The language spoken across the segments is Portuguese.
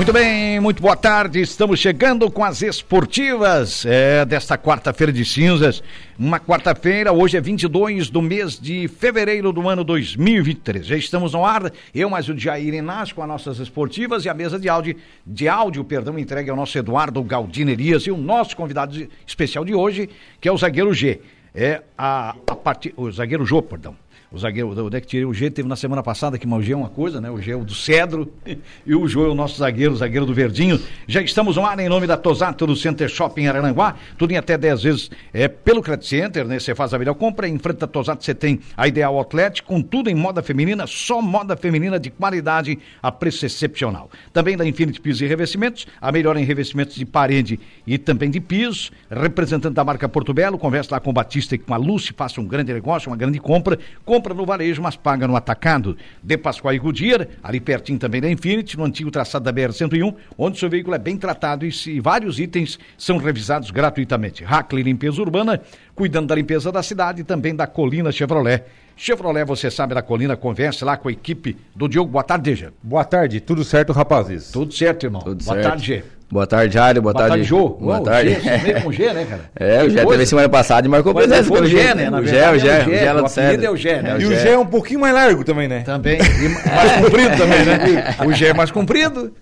Muito bem, muito boa tarde. Estamos chegando com as esportivas é, desta quarta-feira de cinzas. Uma quarta-feira, hoje é 22 do mês de fevereiro do ano 2023. Já estamos no ar, eu mais o Jair Inácio com as nossas esportivas e a mesa de áudio, de áudio, perdão, entregue ao nosso Eduardo Galdinerias e o nosso convidado especial de hoje, que é o zagueiro G. É a, a o zagueiro Jô, perdão o zagueiro, o deck tirei o G, teve na semana passada, que o G é uma coisa, né? O G é o do Cedro e o Jô é o nosso zagueiro, o zagueiro do Verdinho. Já estamos no ar em nome da Tosato do Center Shopping Aranguá, tudo em até 10 vezes é pelo Credit Center, né? Você faz a melhor compra, em frente da Tosato você tem a Ideal Outlet, com tudo em moda feminina, só moda feminina de qualidade a preço excepcional. Também da Infinity Pisos e Revestimentos, a melhor em revestimentos de parede e também de piso, representante da marca Porto Belo, conversa lá com o Batista e com a Lúcia, faça um grande negócio, uma grande compra, compra no varejo, mas paga no atacado. De Pascoal e Goodyear, ali pertinho também da Infinity, no antigo traçado da BR-101, onde seu veículo é bem tratado e se, vários itens são revisados gratuitamente. Hackley Limpeza Urbana, cuidando da limpeza da cidade e também da Colina Chevrolet. Chevrolet, você sabe da Colina, converse lá com a equipe do Diogo. Boa tarde, Deja. Boa tarde, tudo certo, rapazes? Tudo certo, irmão. Tudo Boa certo. tarde, Gê. Boa tarde, Jário. Boa, Boa tarde, Jô. Boa Ô, tarde. Meio com G, né, cara? É, o coisa. teve semana passada e marcou Mas presença pelo Gé, né? Na O Gé, o Gé, é o Gé lá do Cedro. é o Gé, né? E o G é um pouquinho mais largo também, né? Também. E mais comprido também, né? O Gé é mais comprido.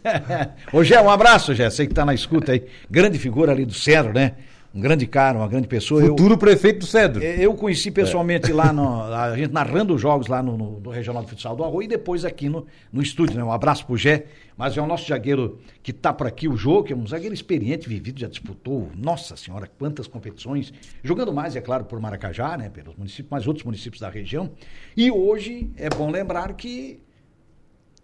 Ô Gé, um abraço, Gé. Sei que tá na escuta aí. Grande figura ali do Cedro, né? Um grande cara, uma grande pessoa. Eu, Futuro prefeito do Cedro. eu conheci pessoalmente lá, no, a gente narrando os jogos lá no, no, no Regional de Futsal do Arroio e depois aqui no, no estúdio, né? Um abraço pro Gé. Mas é o nosso zagueiro que tá por aqui, o Jô, que é um zagueiro experiente, vivido, já disputou, nossa senhora, quantas competições. Jogando mais, é claro, por Maracajá, né? Pelos municípios, mas outros municípios da região. E hoje é bom lembrar que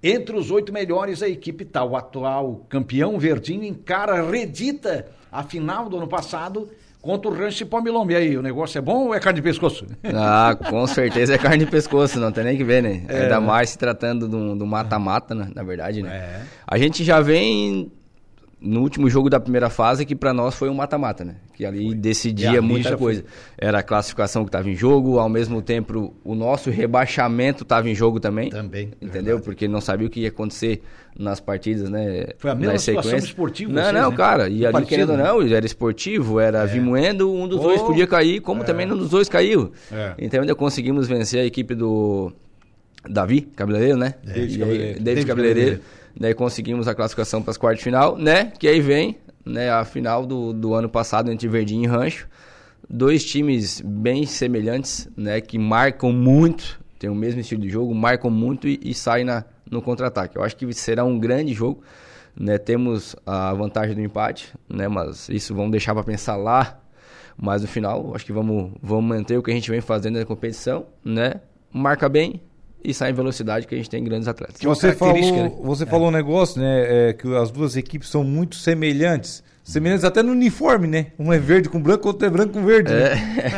entre os oito melhores, a equipe tá. O atual campeão Verdinho encara, redita a final do ano passado contra o Rancho Pomilombo. E aí, o negócio é bom ou é carne de pescoço? Ah, com certeza é carne de pescoço, não tem nem que ver, né? É, Ainda mais se tratando um um mata-mata, né? na verdade, né? É. A gente já vem no último jogo da primeira fase, que pra nós foi um mata-mata, né? Que ali E decidia muita coisa. Era a classificação que estava em jogo, ao mesmo tempo o nosso rebaixamento estava em jogo também. Também, Entendeu? verdade. Porque não sabia o que ia acontecer nas partidas, né? Foi a mesma situação esportiva, Não, vocês, não, né? cara. E No ali, partido, querendo ou né? não, era esportivo, era vimoendo, um dos dois Oh. podia cair, como também um dos dois caiu. É. Então ainda conseguimos vencer a equipe do Davi Cabeleireiro, né? David E Cabeleireiro. David David Cabeleireiro. Cabeleireiro. Conseguimos a classificação para as quartas de final, né? Que aí vem né, a final do, do ano passado entre Verdinho e Rancho. Dois times bem semelhantes, né? Que marcam muito, tem o mesmo estilo de jogo, marcam muito e, e saem na, no contra-ataque. Eu acho que será um grande jogo. Né, temos a vantagem do empate, né, mas isso vamos deixar para pensar lá. Mas no final, acho que vamos, vamos manter o que a gente vem fazendo na competição, né? Marca bem e sai em velocidade, que a gente tem grandes atletas. É Você falou, característica, né? você falou um negócio, né? é, que as duas equipes são muito semelhantes. Semelhantes até no uniforme, né? Um é verde com branco, outro é branco com verde. né?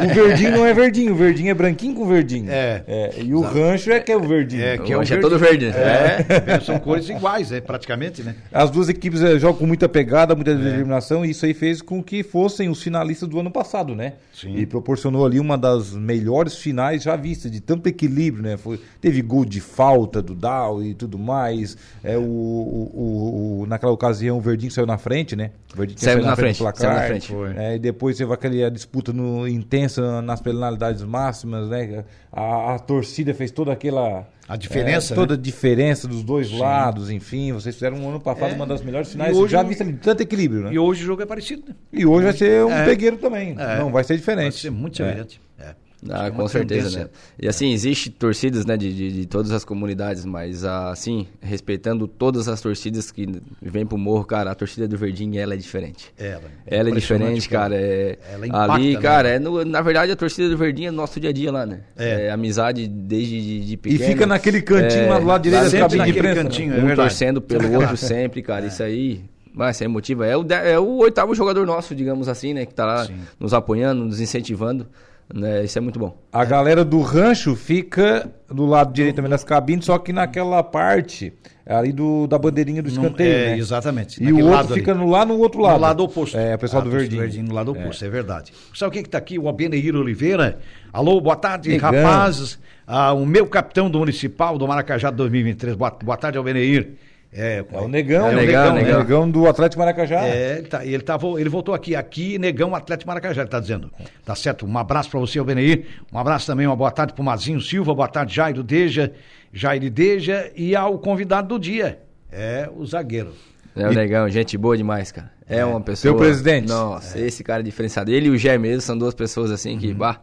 O verdinho não é verdinho, o verdinho é branquinho com verdinho. É. e o rancho é que é o verdinho. É, que é o Hoje é verde. todo verde. É, são cores iguais, é, praticamente, né? As duas equipes eh, jogam com muita pegada, muita determinação, e isso aí fez com que fossem os finalistas do ano passado, né? Sim. E proporcionou ali uma das melhores finais já vistas, de tanto equilíbrio, né? Foi, teve gol de falta do Dow e tudo mais. É, o, o- o- o- naquela ocasião o Verdinho saiu na frente, né? O Verdinho Saiu saído na frente, placar. saiu na frente. É, e depois teve aquela disputa no- intensa nas penalidades máximas, né? A, a torcida fez toda aquela. A diferença, é, toda né? a diferença dos dois lados, enfim. Vocês fizeram um ano passado É. uma das melhores finais hoje já vista de tanto equilíbrio, né? E hoje o jogo é parecido, né? E hoje vai ser um É. pegueiro também. É. Não vai ser Vai diferente. ser muito É. semelhante. É. Ah, Uma com certeza, tendência. né? E assim, existe torcidas, né, de, de, de todas as comunidades, mas assim, respeitando todas as torcidas que vêm pro morro, cara, a torcida do Verdinho, ela é diferente. Ela, Ela é impressionante, diferente, cara. É, Ela impacta, ali, né? cara, é no- na verdade a torcida do Verdinho é no nosso dia a dia lá, né? É. amizade desde de, de E pequeno. fica naquele cantinho lá do lado direito da sempre cabine de imprensa. né? cantinho. é um torcendo pelo outro sempre, cara. Isso aí, vai ser emotiva. É o, é o oitavo jogador nosso, digamos assim, né? Que tá lá Sim. nos apoiando, nos incentivando. Né? Isso é muito bom. A galera do rancho fica do lado direito também das cabines, só que naquela parte ali do, da bandeirinha do escanteio, é, né? Exatamente. E o outro fica no, lá no outro lado. No lado oposto. É, o pessoal do Ah, Verdinho. no lado oposto, é, verdade. Sabe quem que tá aqui? O Abeneir Oliveira. Alô, boa tarde, Negão. rapazes. Ah, o meu capitão do Municipal do Maracajá de 2023. Boa, boa tarde, Abeneir. É, É o Negão, É o Negão, né? Negão. Negão do Atlético Maracajá. É, ele, tá, ele, tá, ele voltou aqui, aqui, Negão Atlético Maracajá, ele tá dizendo. Tá certo? Um abraço pra você, Albeneir. Um abraço também, uma boa tarde pro Mazinho Silva, boa tarde, Jairo Deja, Jair Deja e ao convidado do dia, é o zagueiro. É o Negão, gente boa demais, cara. É, uma pessoa. Seu presidente. Nossa, esse cara é diferenciado. Ele e o Gé mesmo são duas pessoas assim que, bah,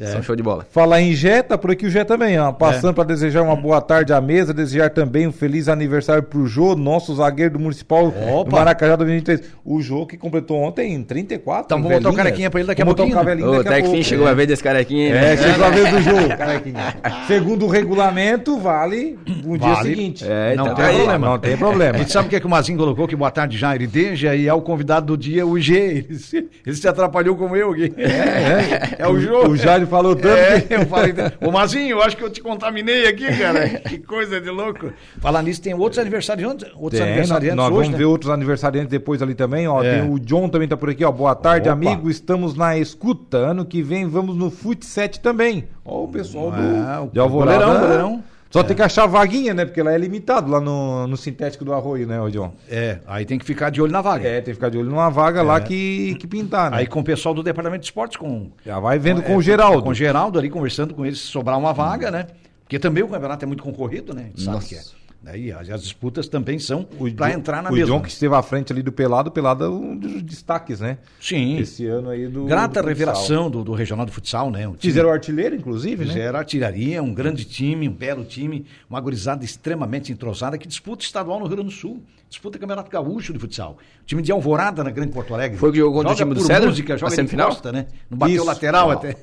são show de bola. Falar em Jé, tá por aqui o Jé também, ó. Passando para desejar uma boa tarde à mesa, desejar também um feliz aniversário pro Jô, nosso zagueiro do Municipal do Opa. Maracajá 2023. O Jô que completou ontem 34. Então vamos botar o carequinha pra ele daqui a Vamos botar pouquinho, o né? Ô, daqui a até que fim pouco. chegou a vez desse carequinha. É, chegou a vez do Jô, carequinha. Segundo o regulamento, vale o dia Vale. seguinte. É, Não então tem tá aí. problema. Não tem A problema. gente sabe o que, é que o Mazinho colocou, que boa tarde, Jair Deja, e ao convidado do dia, o G. Ele se, ele se atrapalhou como eu aqui. É, é, o Jô. O Jair falou tanto É, que- eu falei, ô Mazinho, eu acho que eu te contaminei aqui, cara. que coisa de louco. Falar nisso, tem outros aniversariantes, outros Tem, aniversariantes nós hoje, vamos né? ver outros aniversariantes depois ali também, ó. É. Tem o John também tá por aqui, ó. Boa tarde, Opa. amigo. Estamos na escuta. Ano que vem vamos no Fut 7 também. Ó, o pessoal do Ah, o de Alvorada. goleirão, goleirão. Só tem que achar vaguinha, né? Porque ela é limitado lá no, no sintético do Arroio, né, John? É, aí tem que ficar de olho na vaga. É, tem que ficar de olho numa vaga lá que, que pintar, né? Aí com o pessoal do Departamento de Esportes, com Já vai vendo com é, o Geraldo. Com o Geraldo ali, conversando com eles, se sobrar uma vaga, né? Porque também o campeonato é muito concorrido, né? Sabe Nossa. que é. Daí as, as disputas também são O para entrar na o mesma. John que esteve à frente ali do Pelado, o Pelado é um dos destaques, né? Sim. Esse ano aí do. Grata do revelação do, do Regional de Futsal, né? Time- Fizeram o artilheiro, inclusive, né? Fizeram artilharia, um grande time, um belo time, uma gurizada extremamente entrosada que disputa estadual no Rio Grande do Sul. Disputa Campeonato Gaúcho de futsal. O time de Alvorada na Grande Porto Alegre. Foi que jogou contra o time do Cedro, música, na joga semifinal? costa, né? Não bateu Isso. lateral até.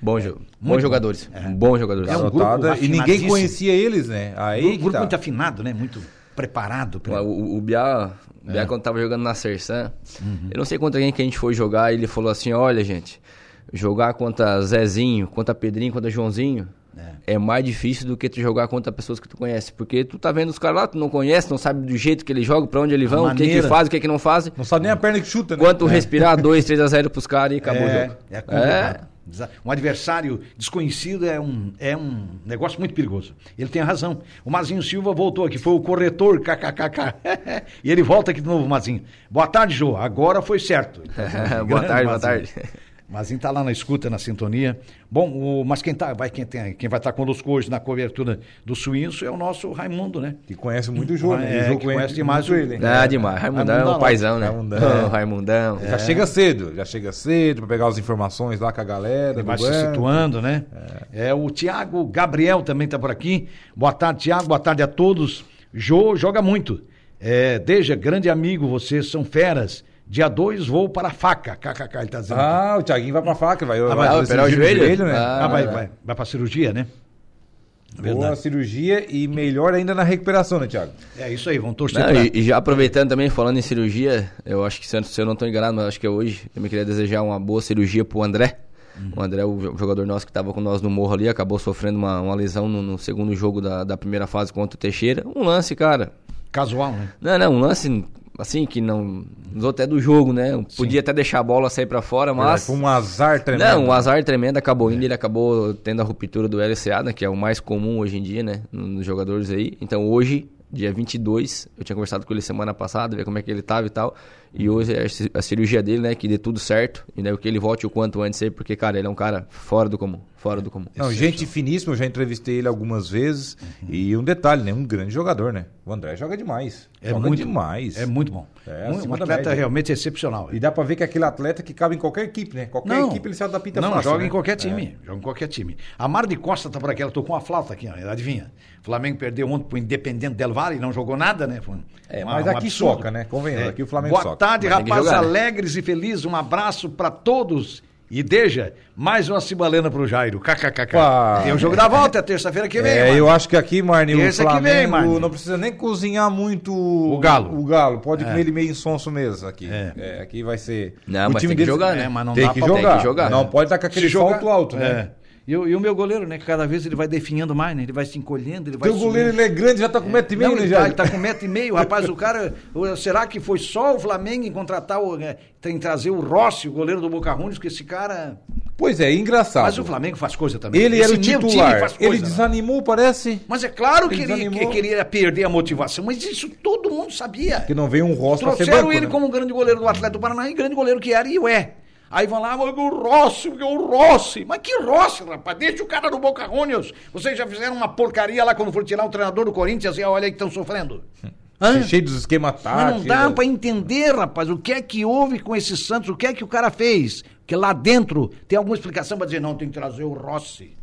Bom jogo. Bons jogadores. Bons jogadores. É um grupo e ninguém conhecia eles, né? Aí Um grupo tá. Muito afinado, né? Muito preparado. pra- O, o, o Biá, o É. Biá, quando tava jogando na Sersan, Uhum. eu não sei contra quem que a gente foi jogar, ele falou assim, olha, gente, jogar contra Zezinho, contra Pedrinho, contra Joãozinho, é. mais difícil do que tu jogar contra pessoas que tu conhece. Porque tu tá vendo os caras lá, tu não conhece, não sabe do jeito que eles jogam, pra onde eles vão, o que que faz, o que que não fazem. Não sabe nem a perna que chuta, né? Quanto respirar, 2, 3 a 0 pros caras e acabou o é, jogo. é complicado. Um adversário desconhecido é um, é um negócio muito perigoso. Ele tem razão. O Mazinho Silva voltou aqui, foi o corretor, kkkk. e ele volta aqui de novo, Mazinho. Boa tarde, Jô. Agora foi certo. boa tarde, boa tarde. Mazinho tá lá na escuta, na sintonia. Bom, o- mas quem, tá, vai, quem, tem, quem vai estar conosco hoje na cobertura do Suíço é o nosso Raimundo, né? Que conhece muito o jogo, né? É, o jogo que conhece demais o- ele. Ah, demais. Raimundão é Raimundão, um paizão, né? Raimundão. Raimundão. Já chega cedo, já chega cedo pra pegar as informações lá com a galera. Ele vai se situando, né? É. o Tiago Gabriel também está por aqui. Boa tarde, Tiago. Boa tarde a todos. Jô joga muito. É, Deja, grande amigo, vocês são feras. Dia 2 vou para a faca. KKK, ele está dizendo. Ah, o Thiaguinho vai pra faca, vai, vai, vai fazer operar o cirurgia no joelho? né? Ah, Ah, vai, vai. vai, vai para cirurgia, né? Boa Verdade. cirurgia e melhor ainda na recuperação, né, Thiago? É isso aí, vamos torcer Não, pra- e, e já aproveitando também, falando em cirurgia, eu acho que se eu, se eu não estou enganado, mas acho que é hoje, também queria desejar uma boa cirurgia pro André. O André, o jo- jogador nosso que estava com nós no morro ali, acabou sofrendo uma, uma lesão no, no segundo jogo da, da primeira fase contra o Teixeira. Um lance, cara. Casual, né? Não, não, um lance assim que não. Usou até do jogo, né? Podia até deixar a bola sair pra fora, mas. Foi um azar tremendo. Não, um azar tremendo acabou indo, ele acabou tendo a ruptura do LCA, né, que é o mais comum hoje em dia, né, nos jogadores aí. Então hoje, dia 22, eu tinha conversado com ele semana passada, ver como é que ele tava e tal. E hoje é a ci- a cirurgia dele, né, que dê tudo certo, e né, que ele volte o quanto antes aí, porque, cara, ele é um cara fora do comum, fora do comum. Não, gente finíssima, eu já entrevistei ele algumas vezes. E um detalhe, né? Um grande jogador, né? O André joga demais. É joga muito demais. É muito bom. É, um, um atleta média. realmente excepcional. E dá pra ver que é aquele atleta que cabe em qualquer equipe, né? Qualquer equipe ele se adapta Não, fácil, joga né? em qualquer time. Joga em qualquer time. A Mar de Costa tá por aqui, ela tocou uma flauta aqui, ó, adivinha? O Flamengo perdeu ontem pro Independente Del Valle, não jogou nada, né? Foi É, uma- mas um aqui absurdo. soca, né? Convenhamos, aqui o Flamengo Boa soca. Tarde, Mas rapazes jogar, né? alegres e felizes. Um abraço para todos E deixa mais uma cibalena pro Jairo. KKKK. Pá. Tem o jogo da volta, é terça-feira que vem. É, mano. eu acho que aqui, Marne, o Flamengo vem, Marne. não precisa nem cozinhar muito O Galo. O Galo, pode É. comer ele meio insonso mesmo aqui. É. É, aqui vai ser. Não, o mas time tem que deles- jogar, né? É, mas não tem, dá que pra- jogar. tem que jogar. Não pode estar com aquele salto alto, né? É. E, o, e o meu goleiro, né? Cada vez ele vai definhando mais, né? Ele vai se encolhendo, ele vai Teu goleiro ele é grande, já tá com metro e meio, Não, né, ele, tá, já? ele tá com metro e meio, rapaz, o cara, será que foi só o Flamengo em contratar, o, é, em trazer o Rossi, o goleiro do Boca Juniors, que esse cara... Pois é, engraçado. Mas o Flamengo faz coisa também. Ele Esse era o titular. faz ele coisa, né? desanimou, parece. Mas é claro que Ele que, que ele ia perder a motivação, mas isso todo mundo sabia. Que não veio um rosto pra ser banco, ele né? como grande goleiro do Atlético do Paraná e grande goleiro que era e o é. Aí vão lá, mas o Rossi, o Rossi. Mas que Rossi, rapaz? Deixa o cara do Boca Juniors. Vocês já fizeram uma porcaria lá quando foram tirar o treinador do Corinthians e olha aí que estão sofrendo. Hã? Cheio dos esquemas Mas não táticos. dá pra entender, rapaz, o que é que houve com esse Santos, o que é que o cara fez. Porque lá dentro tem alguma explicação pra dizer, não, tem que trazer o Rossi.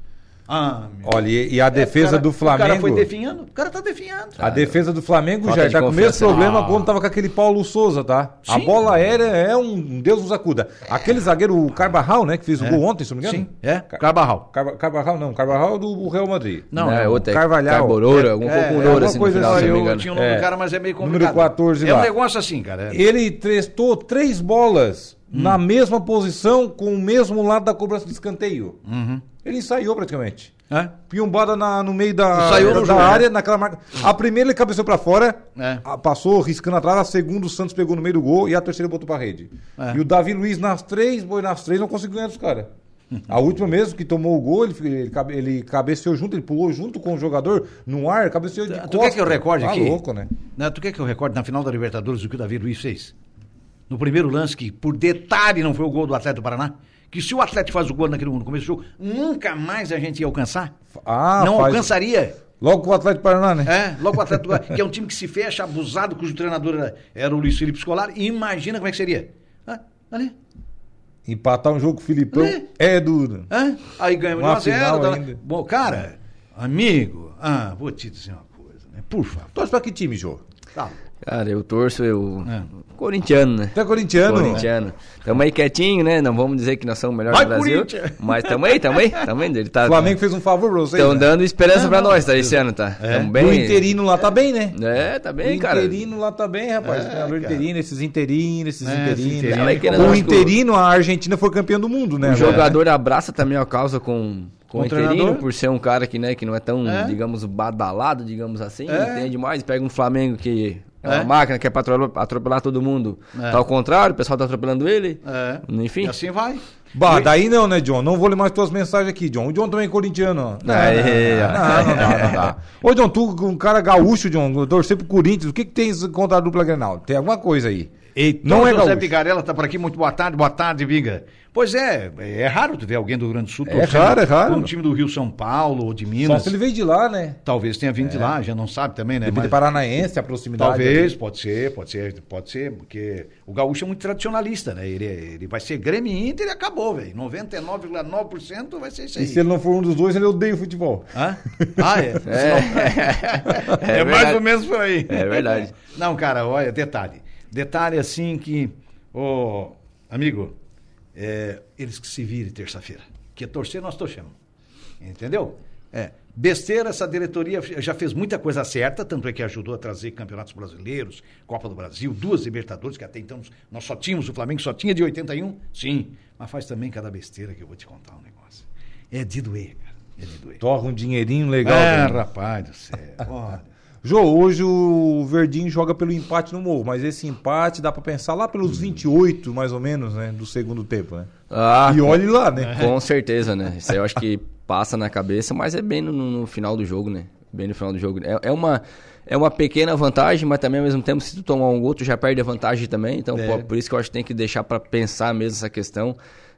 Ah. Olha, e, e a defesa O cara- do Flamengo. O cara foi definhando, o cara tá definhando. A defesa do Flamengo Falta já tá com o mesmo problema Ah. quando tava com aquele Paulo Souza, tá? A Sim. bola aérea é um Deus nos acuda. Aquele zagueiro, o Carvajal, né, que fez o gol ontem, se não me engano? Sim, é, Car- Carbarral. Carva- Carvajal não, Carvajal do Real Madrid. Não, é não, outra, é Carvalhal. Carborora, algum É, pouco é, alguma ouro assim no coisa final, assim, se não me eu engano. tinha o nome É. do cara, mas é meio Número complicado. 14 é um lá. negócio assim, cara. é- Ele testou três bolas Hum. na mesma posição com o mesmo lado da cobrança de escanteio. Uhum. Ele ensaiou praticamente. É? Piombada na, no meio da, Ensaiou no da jogo, área, né? naquela marca. A primeira ele cabeceou pra fora, É. a- passou riscando atrás, a segunda o Santos pegou no meio do gol e a terceira botou pra rede. É. E o Davi Luiz nas três, boi nas três, não conseguiu ganhar dos caras. A última mesmo que tomou o gol, ele, ele, ele cabeceou junto, ele pulou junto com o jogador no ar, cabeceou de Tu costas. quer que eu recorde Tá aqui? louco, né? Não, tu quer que eu recorde na final da Libertadores o que o Davi Luiz fez? No primeiro lance, que por detalhe não foi o gol do Atlético do Paraná? Que se o Atlético faz o gol naquele no começo do jogo, nunca mais a gente ia alcançar? Ah, não faz- alcançaria. Logo com o Atlético Paraná, né? É, logo o Atlético, que é um time que se fecha, abusado, cujo treinador era, era o Luiz Felipe Scolari. E imagina como é que seria. Ah, ali. Empatar um jogo com o Filipão É. é duro. Aí ganhamos de Uma 1 a 0. final tá-. Bom, cara, amigo, ah, vou te dizer uma coisa, né? Por favor. Torce pra que time, Jô? Tá. Cara, eu torço, eu. É. Corintiano, né? Tu é corintiano? Corintiano. Tamo aí quietinho, né? Não vamos dizer que nós somos o melhor Vai, do Brasil. Mas tamo aí, tamo aí, tamo aí. Ele tá. O Flamengo fez um favor pra vocês. Estão né? dando esperança Não, pra não. nós, tá? Esse ano, tá? É. Tamo bem. O interino lá tá bem, né? É, tá bem, o cara. interino lá tá bem, rapaz. É, o interino, esses interinos, esses É, interinos. esse interino. O o- interino, a Argentina foi campeã do mundo, né? O jogador abraça também a causa com, com Com o interino, treinador. por ser um cara que, né, que não é tão, É. digamos, badalado, digamos assim, É. entende mais. Pega um Flamengo que é uma É. máquina que é pra atropelar, todo mundo. É. Tá ao contrário, o pessoal tá atropelando ele. É. Enfim. E assim vai. Bah, daí não, né, John? Não vou ler mais tuas mensagens aqui, John. O John também é corintiano, ó. Não, Aí, não, ó. não, não, dá, não dá. Ô, John, tu, um cara gaúcho, John, torcer pro Corinthians, o que que tens contra a dupla Grenal? Tem alguma coisa aí. Então, Não é José gaúcho. Pigarella tá por aqui, muito boa tarde, boa tarde, Viga. Pois é, é raro tu ver alguém do Rio Grande do Sul É raro, é raro. um time do Rio São Paulo ou de Só Minas. se ele veio de lá, né? Talvez tenha vindo de lá, já não sabe também, né? Devido Mas- paranaense, a proximidade. Talvez, ali. pode ser, pode ser, pode ser, porque o gaúcho é muito tradicionalista, né? Ele, ele vai ser Grêmio e Inter e acabou, velho. 99,9% vai ser isso aí. E se ele não for um dos dois, ele odeia o futebol. Hã? Ah, é? É, É, mais verdade. ou menos por aí. É verdade. Não, cara, olha, detalhe. Detalhe assim que, ô, amigo, é, eles que se virem terça-feira. Que torcer, nós torcemos. Entendeu? É. Besteira, essa diretoria já fez muita coisa certa, tanto é que ajudou a trazer campeonatos brasileiros, Copa do Brasil, duas Libertadores, que até então nós só tínhamos, o Flamengo só tinha de 81, sim. Mas faz também cada besteira que eu vou te contar um negócio. É de doer, cara. É de doer. Torra um dinheirinho legal. Ah, né? rapaz do céu. Olha. Jô, hoje o Verdinho joga pelo empate no Morro, mas esse empate dá pra pensar lá pelos 28, mais ou menos, né, do segundo tempo, né? Ah, e olhe lá, né? Com certeza, né? Isso aí eu acho que passa na cabeça, mas é bem no, no final do jogo, né? Bem no final do jogo. É, é uma, é uma pequena vantagem, mas também ao mesmo tempo, se tu tomar um gol, tu já perde a vantagem também. Então, É. pô, por isso que eu acho que tem que deixar pra pensar mesmo essa questão.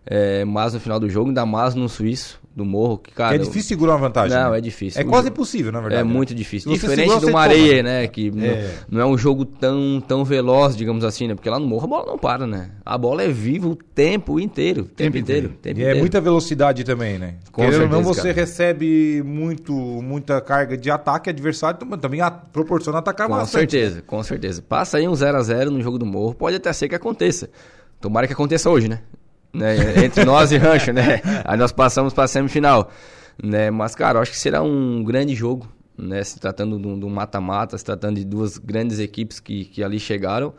É, mas no final do jogo, ainda mais no suíço, do morro, que, cara. é difícil segurar uma vantagem. Não, né? é difícil. É O quase jogo- impossível, na verdade. É né? muito difícil. Diferente segura, de você uma toma, areia, né? Que não- É. Não, é um jogo tão, tão veloz, digamos assim, né? Porque lá no morro a bola não para, né? A bola é viva o tempo inteiro. O tempo, Tempo inteiro. inteiro. tempo E é inteiro. muita velocidade também, né? Com Querendo ou não, certeza, você cara. recebe muito, muita carga de ataque adversário, mas também a- proporciona atacar Com bastante. certeza, com certeza. Passa aí um 0x0 no jogo do morro, pode até ser que aconteça. Tomara que aconteça hoje, né? Né? Entre nós e Rancho, né? Aí nós passamos para a semifinal, né? Mas, cara, acho que será um grande jogo, né? Se tratando um mata-mata, se tratando de duas grandes equipes que, que ali chegaram,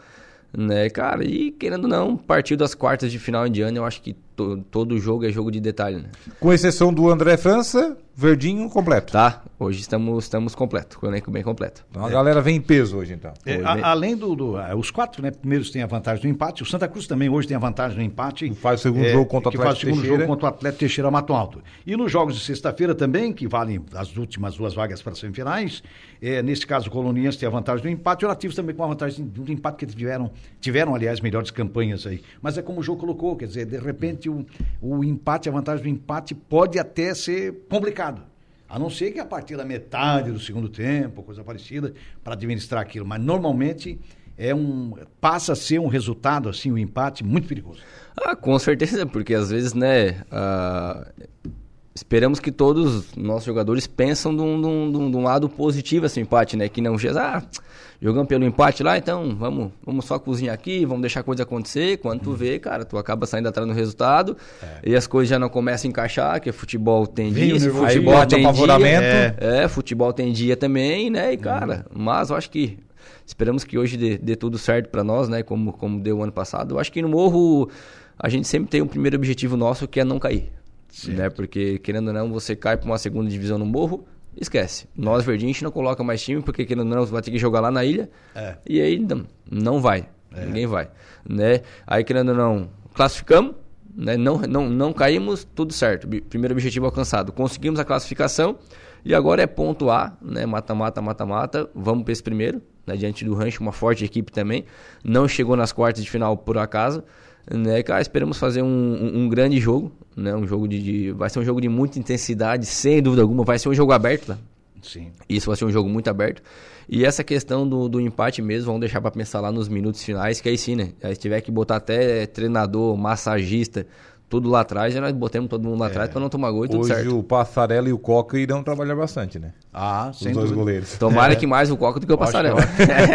né, cara? E querendo ou não, partir das quartas de final em diante, eu acho que to, todo jogo é jogo de detalhe, né? Com exceção do André França, Verdinho completo. Tá, hoje estamos, estamos completo, com o elenco bem completo. Então a é. galera vem em peso hoje, então. É, a, além do, do ah, Os quatro né, primeiros têm a vantagem do empate, o Santa Cruz também hoje tem a vantagem do empate. Faz o segundo é, jogo contra o Atlético faz o segundo Teixeira. jogo contra o Atlético Teixeira Mato Alto. E nos jogos de sexta-feira também, que valem as últimas duas vagas para as semifinais, é, nesse caso o Coloniense tem a vantagem do empate, o Nativos também com a vantagem do empate, que tiveram, tiveram aliás, melhores campanhas aí. Mas é como o jogo colocou, quer dizer, de repente o, o empate, a vantagem do empate pode até ser complicado. A não ser que a partir da metade do segundo tempo, coisa parecida, para administrar aquilo. Mas normalmente é um passa a ser um resultado, assim, um empate muito perigoso. Ah, com certeza, porque às vezes, né, uh, esperamos que todos os nossos jogadores pensam de um, lado positivo esse empate, né? Que não ah, jogamos pelo empate lá, então vamos, vamos só cozinhar aqui, vamos deixar a coisa acontecer. Quando tu vê, cara, tu acaba saindo atrás no resultado é. e as coisas já não começam a encaixar, que futebol tem dia, futebol tem dia. É. é. futebol tem dia também, né? E cara, uhum. mas eu acho que esperamos que hoje dê, dê tudo certo para nós, né? Como, como deu o ano passado. Eu acho que no Morro a gente sempre tem um primeiro objetivo nosso que é não cair. Né? Porque, querendo ou não, você cai para uma segunda divisão no morro, esquece. Nós, Verdinho, a gente não coloca mais time, porque, querendo ou não, vai ter que jogar lá na ilha. É. E aí, não, não vai. É. Ninguém vai. Né? Aí, querendo ou não, classificamos, né? não, não, não caímos, tudo certo. Primeiro objetivo alcançado. Conseguimos a classificação e agora é pontuar, né? Mata-mata, mata-mata. Vamos para esse primeiro, né? diante do Rancho, uma forte equipe também. Não chegou nas quartas de final por acaso né, cara, esperamos fazer um, um, um, grande jogo, né, um jogo de, de, vai ser um jogo de muita intensidade, sem dúvida alguma, vai ser um jogo aberto, tá? Sim. Isso vai ser um jogo muito aberto. E essa questão do, do empate mesmo, vamos deixar para pensar lá nos minutos finais, que aí sim, né, aí se tiver que botar até treinador, massagista, tudo lá atrás, já nós botamos todo mundo lá é. atrás para não tomar gol e tudo Hoje certo. Hoje o Passarela e o Coca irão trabalhar bastante, né? Ah, Os sem dois dúvida. goleiros. Tomara é. que mais o Coca do que o Passarela.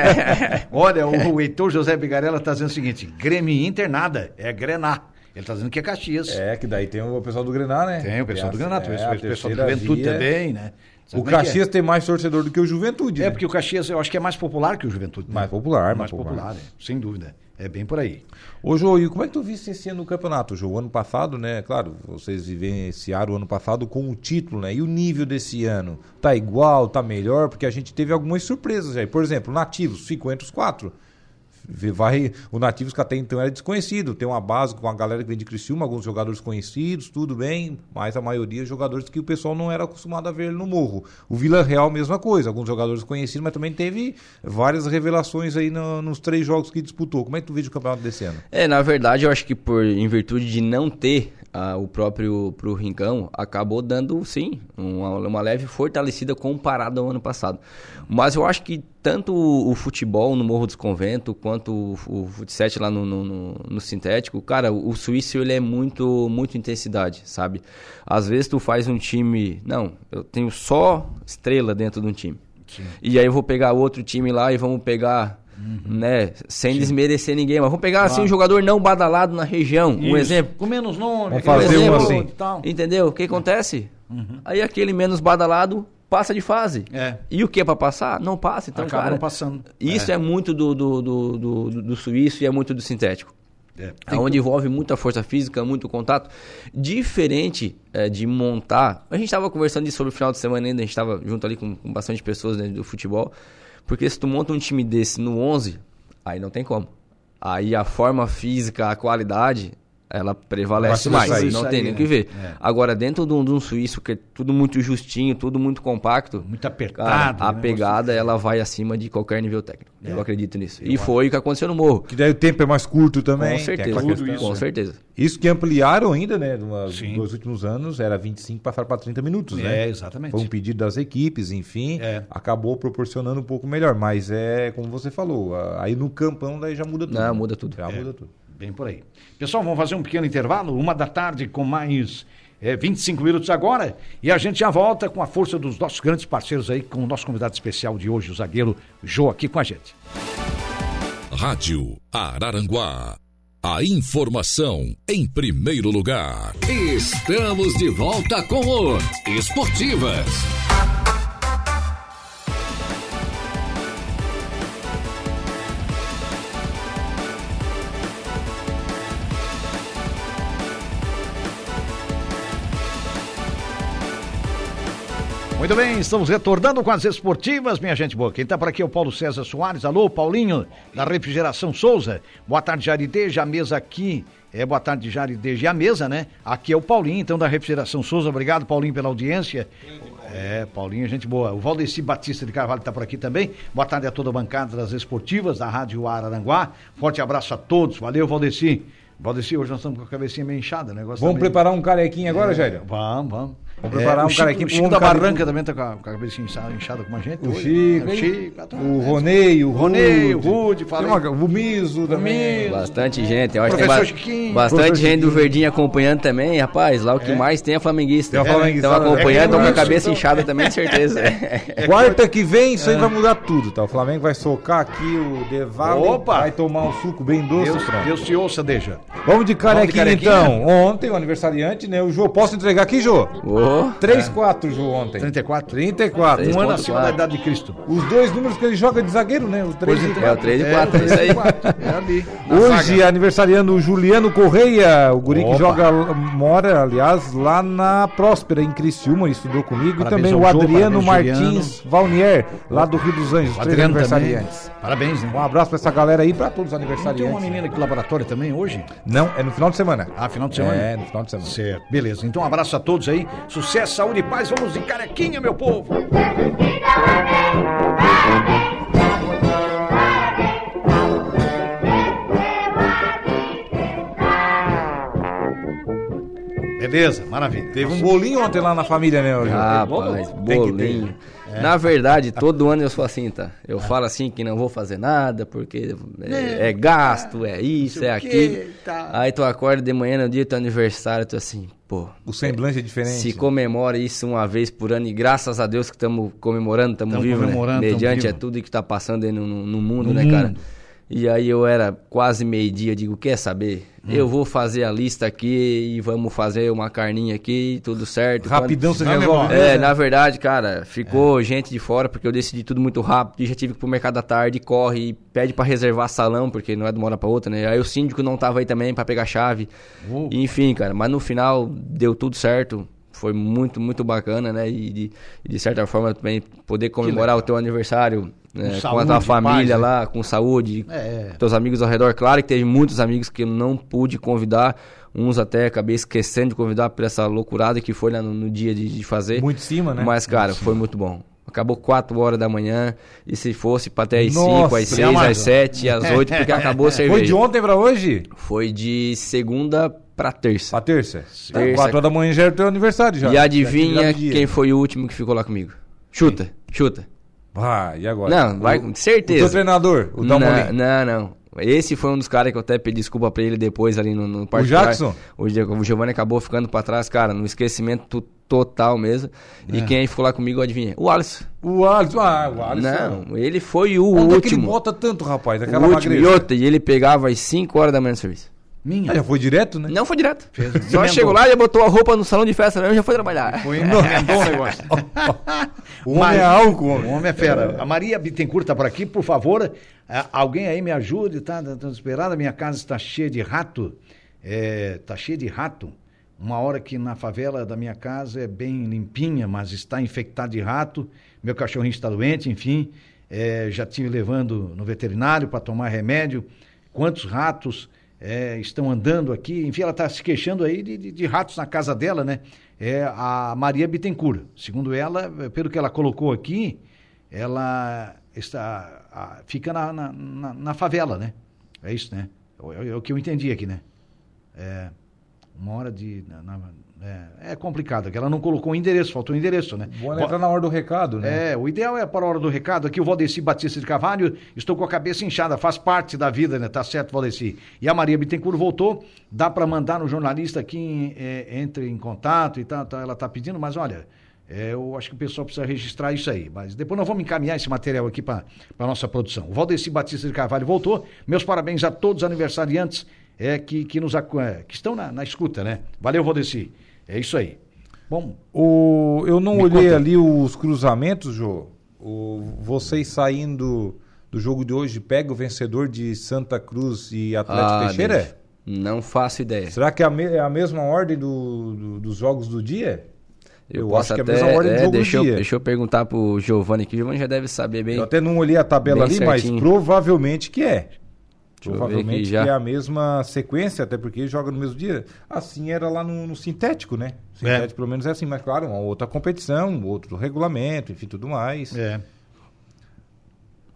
Olha, o, o Heitor José Bigarella está dizendo o seguinte, Grêmio Inter nada, é Grená. Ele está dizendo que é Caxias. É, que daí tem o pessoal do Grená, né? Tem o pessoal do Grená, tem é, o pessoal do Juventude via... também, né? Sabe o é Caxias é? tem mais torcedor do que o Juventude. É, né? porque o Caxias eu acho que é mais popular que o Juventude. Né? Mais popular, mais, mais popular. popular é, sem dúvida. É bem por aí. Ô, Jô, e como é que tu viste esse ano no campeonato, Jô? O ano passado, né? Claro, vocês vivenciaram o ano passado com o título, né? E o nível desse ano? Tá igual, tá melhor? Porque a gente teve algumas surpresas aí. Por exemplo, nativos ficou entre os quatro vai o Nativos que até então era desconhecido. Tem uma base com a galera que vem de Criciúma, alguns jogadores conhecidos, tudo bem, mas a maioria jogadores que o pessoal não era acostumado a ver no morro. O Vila Real, mesma coisa, alguns jogadores conhecidos, mas também teve várias revelações aí no, nos três jogos que disputou. Como é que tu vê o campeonato desse ano? É, na verdade, eu acho que por em virtude de não ter ah, o próprio pro Rincão, acabou dando, sim, uma, uma leve fortalecida comparada ao ano passado. Mas eu acho que tanto o, futebol no Morro dos Conventos quanto o, o futsal lá no, no, no, no, sintético, cara, o, o suíço ele é muito, muito intensidade, sabe? Às vezes tu faz um time, não, eu tenho só estrela dentro de um time. Sim. E aí eu vou pegar outro time lá e vamos pegar Uhum. né? Sem Sim. desmerecer ninguém, mas vamos pegar claro. assim um jogador não badalado na região, Isso. um exemplo. Com menos nome, vamos fazer um exemplo, assim. Entendeu? O que acontece? Uhum. Aí aquele menos badalado passa de fase. É. E o que é para passar? Não passa. Então, Acaba cara, passando. Isso é, é muito do, do, do, do, do suíço e é muito do sintético. É, onde que... envolve muita força física, muito contato. Diferente é, de montar. A gente estava conversando disso sobre o final de semana ainda, a gente estava junto ali com, com bastante pessoas né, do futebol. Porque se tu monta um time desse no 11, aí não tem como. Aí a forma física, a qualidade, ela prevalece mais, não tem nem o que ver. É. Agora, dentro de um, de um, suíço que é tudo muito justinho, tudo muito compacto, muito apertado, cara, a né? pegada ela vai acima de qualquer nível técnico. É. Eu acredito nisso. Eu e foi o que aconteceu no Morro. Que daí o tempo é mais curto também. Com certeza. É isso, com certeza. Isso que ampliaram ainda, né? Nos últimos anos, era 25, passaram para 30 minutos, né? É, exatamente. Foi um pedido das equipes, enfim, é. acabou proporcionando um pouco melhor. Mas é, como você falou, aí no campão daí já muda tudo. Não, muda tudo. Já muda tudo. Bem por aí. Pessoal, vamos fazer um pequeno intervalo, uma da tarde com mais é, 25 minutos agora, e a gente já volta com a força dos nossos grandes parceiros aí, com o nosso convidado especial de hoje, o zagueiro Jô, aqui com a gente. Rádio Araranguá A informação em primeiro lugar. Estamos de volta com o Esportivas. Muito bem, estamos retornando com as esportivas, minha gente boa. Quem está por aqui é o Paulo César Soares. Alô, Paulinho, da Refrigeração Souza. Boa tarde, Jarideja. A mesa aqui é boa tarde, Jarideja. E a mesa, né? Aqui é o Paulinho, então, da Refrigeração Souza. Obrigado, Paulinho, pela audiência. É, Paulinho, gente boa. O Valdeci Batista de Carvalho está por aqui também. Boa tarde a toda a bancada das esportivas da Rádio Araranguá. Forte abraço a todos. Valeu, Valdeci. Valdeci, hoje nós estamos com a cabecinha meio inchada, né? Vamos tá meio... preparar um carequinha agora, é, Jair? Vamos, vamos. Vamos preparar é, um Chico, carequinho. O Chico da Barranca também tá com a, com a cabeça inchada, inchada com a gente. O hoje. Chico, o, Chico, tá o Ronei, o Ronei, o Rude, fala o Miso também. Bastante gente. Eu acho que tem ba Chiquinho, bastante gente do Verdinho acompanhando também, rapaz. Lá o que é. mais tem é flamenguista. Tem flamenguista. Estão acompanhando, estão com a cabeça inchada também, certeza. Quarta que vem, isso aí vai mudar tudo, tá? O Flamengo vai socar aqui o Deval. Opa! Vai tomar um suco bem doce. Deus, Deus te ouça, deixa. Vamos de carequinha, então. Ontem, o aniversariante, né? O Jô, posso entregar aqui, Jô? Oh. 3, 4 quanto, Ju, ontem? 34. 34. Um ano acima da idade de Cristo. Os dois números que ele joga de zagueiro, né? O 3 e 4. É, o 3 e 4, é, isso aí. É ali. Hoje, saga. aniversariando o Juliano Correia, o guri Opa. que joga, mora, aliás, lá na Próspera, em Criciúma, estudou comigo. Parabéns e também o Adriano Martins Juliano. Valnier, lá do Rio dos Anjos, três aniversariantes. Também. Parabéns, né? Um abraço pra essa galera aí, pra todos os aniversariantes. Não tem uma menina aqui no laboratório também hoje? Não, é no final de semana. Ah, final de semana? É, no final de semana. Certo, beleza. Então um abraço a todos aí. Sucesso, saúde e paz. Vamos de carequinha, meu povo. Beleza, maravilha. Teve um bolinho ontem lá na família, né, hoje? Ah, rapaz, bolinho. É. Na verdade, todo ano eu sou assim, tá? Eu é. falo assim que não vou fazer nada, porque é, é gasto, é isso, é aquilo. Tá. Aí tu acorda de manhã no dia do teu aniversário, tu assim, pô. O semblante é, diferente. Se comemora isso uma vez por ano, e graças a Deus que estamos comemorando, estamos vivos, né? Mediante é tudo que tá passando aí no, no mundo, no né, mundo. cara? E aí eu era quase meio-dia, digo, quer saber? Hum. Eu vou fazer a lista aqui e vamos fazer uma carninha aqui, tudo certo. Rapidão Quando... você resolve. É, na verdade, cara, ficou é. gente de fora, porque eu decidi tudo muito rápido e já tive que ir pro mercado da tarde, corre e pede para reservar salão, porque não é de uma hora pra outra, né? Aí o síndico não tava aí também para pegar chave. Uh. Enfim, cara, mas no final deu tudo certo foi muito, muito bacana, né? E de, de certa forma também poder comemorar o teu aniversário né? com, a tua família paz, lá, né? com saúde, é. teus amigos ao redor. Claro que teve muitos amigos que eu não pude convidar, uns até acabei esquecendo de convidar por essa loucurada que foi lá no, no dia de, de, fazer. Muito cima, né? Mas, cara, muito foi muito bom. Acabou 4 horas da manhã. E se fosse para até às 5, às 6, às 7, às 8, porque acabou a cerveja. Foi de ontem para hoje? Foi de segunda para terça. Pra terça? terça. 4 horas da manhã já era teu aniversário já. E adivinha quem foi o último que ficou lá comigo? Chuta, chuta. Vai, e agora? Não, vai com certeza. O treinador, o Dalmolin. Não, não. Esse foi um dos caras que eu até pedi desculpa pra ele depois ali no, no particular. O Jackson? O, o Giovanni acabou ficando pra trás, cara, no esquecimento total mesmo. É. E quem ficou lá comigo, adivinha? O Alisson. O Alisson, ah, o Alisson. Não, ele foi o Onde último. É que ele bota tanto, rapaz? Aquela o último, e, outra, e ele pegava às 5 horas da manhã no serviço. Minha. Ah, já foi direto, né? Não foi direto. Fez. Só chegou lá, já botou a roupa no salão de festa mesmo já foi trabalhar. Foi emendou o negócio. o homem é álcool. O homem é fera. A Maria Bittencourt tá por aqui, por favor. É, alguém aí me ajude, tá? Tô esperando. A minha casa está cheia de rato. É, tá cheia de rato. Uma hora que na favela da minha casa é bem limpinha, mas está infectada de rato. Meu cachorrinho está doente, enfim. É, já tive levando no veterinário para tomar remédio. Quantos ratos é, estão andando aqui, enfim, ela está se queixando aí de, de, de, ratos na casa dela, né? É a Maria Bittencourt. Segundo ela, pelo que ela colocou aqui, ela está, a, fica na, na, na, na, favela, né? É isso, né? É, é, o que eu entendi aqui, né? É, uma hora de. Na, é, é, complicado, que ela não colocou o endereço, faltou o endereço, né? Boa entrar na hora do recado, né? É, o ideal é para a hora do recado. Aqui o Valdeci Batista de Carvalho, estou com a cabeça inchada, faz parte da vida, né? Tá certo, Valdeci. E a Maria Bittencourt voltou, dá para mandar no jornalista aqui, é, entre em contato e tal, tá, ela tá pedindo, mas olha, é, eu acho que o pessoal precisa registrar isso aí. Mas depois nós vamos encaminhar esse material aqui para a nossa produção. O Valdeci Batista de Carvalho voltou. Meus parabéns a todos os aniversariantes é, que, que, nos, é, que estão na, na escuta, né? Valeu, Valdeci. É isso aí. Bom, O, eu não olhei conta. ali os cruzamentos, Jô. O, vocês saindo do jogo de hoje, pega o vencedor de Santa Cruz e Atlético Ah, Teixeira? Deus. Não faço ideia. Será que é a, me- é a mesma ordem do- do- dos jogos do dia? Eu, posso acho que é a até- mesma ordem do é, jogo deixa, do eu, dia. deixa eu perguntar pro Giovanni aqui. O Giovanni já deve saber bem. Eu até não olhei a tabela ali, mas certinho. provavelmente que é. Eu Provavelmente já. é a mesma sequência, até porque joga no mesmo dia. Assim era lá no, no sintético, né? Sintético pelo menos é assim, mas claro, uma outra competição, outro regulamento, enfim, tudo mais. é.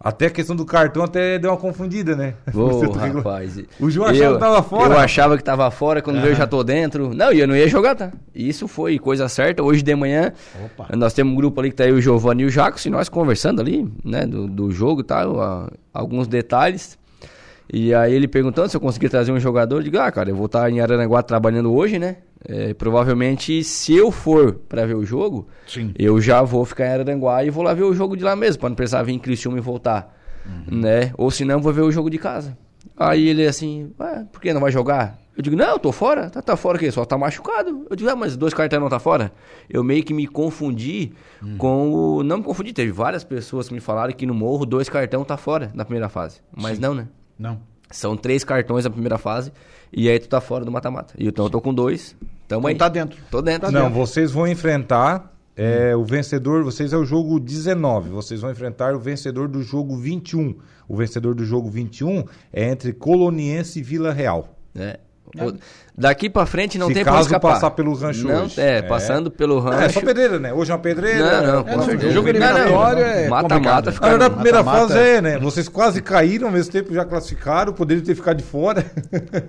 Até a questão do cartão até deu uma confundida, né? Tá regula- rapaz. O Ju achava que tava fora. Eu achava que tava fora, quando veio eu já tô dentro. Não, e eu não ia jogar, tá? Isso foi coisa certa. Hoje de manhã, Opa. nós temos um grupo ali que tá aí o Giovanni e o Jacos, e nós conversando ali, né, do, do jogo e tal, a- alguns detalhes. E aí ele perguntando se eu conseguia trazer um jogador, eu digo, ah, cara, eu vou estar em Aranaguá trabalhando hoje, né? É, provavelmente, se eu for pra ver o jogo, Sim. eu já vou ficar em Araranguá e vou lá ver o jogo de lá mesmo, pra não precisar vir em Criciúma e voltar, né? Ou se não, vou ver o jogo de casa. Aí ele assim, ué, por que não vai jogar? Eu digo, não, eu tô fora. Tá, tá fora o quê? Só tá machucado. Eu digo, ah, mas dois cartões não tá fora? Eu meio que me confundi com o... Não me confundi, teve várias pessoas que me falaram que no Morro dois cartão tá fora na primeira fase. Mas não, né? Não. São três cartões na primeira fase e aí tu tá fora do mata-mata. E então eu tô com dois. Tamo aí. Então tá dentro. Tô dentro. Não, vocês vão enfrentar é, o vencedor, vocês é o jogo 19, vocês vão enfrentar o vencedor do jogo 21. O vencedor do jogo 21 é entre Coloniense e Vila Real. É. O- Daqui pra frente não Se tem pra caso escapar. passar pelo rancho não, hoje. É, É. passando pelo rancho. É, é só pedreira, né? Hoje é uma pedreira. Não, não, é, com um certeza. jogo eliminatório é Mata-mata complicado. fica- Na primeira Mata-mata. fase é, né? Vocês quase caíram, ao mesmo tempo já classificaram, poderiam ter ficado de fora.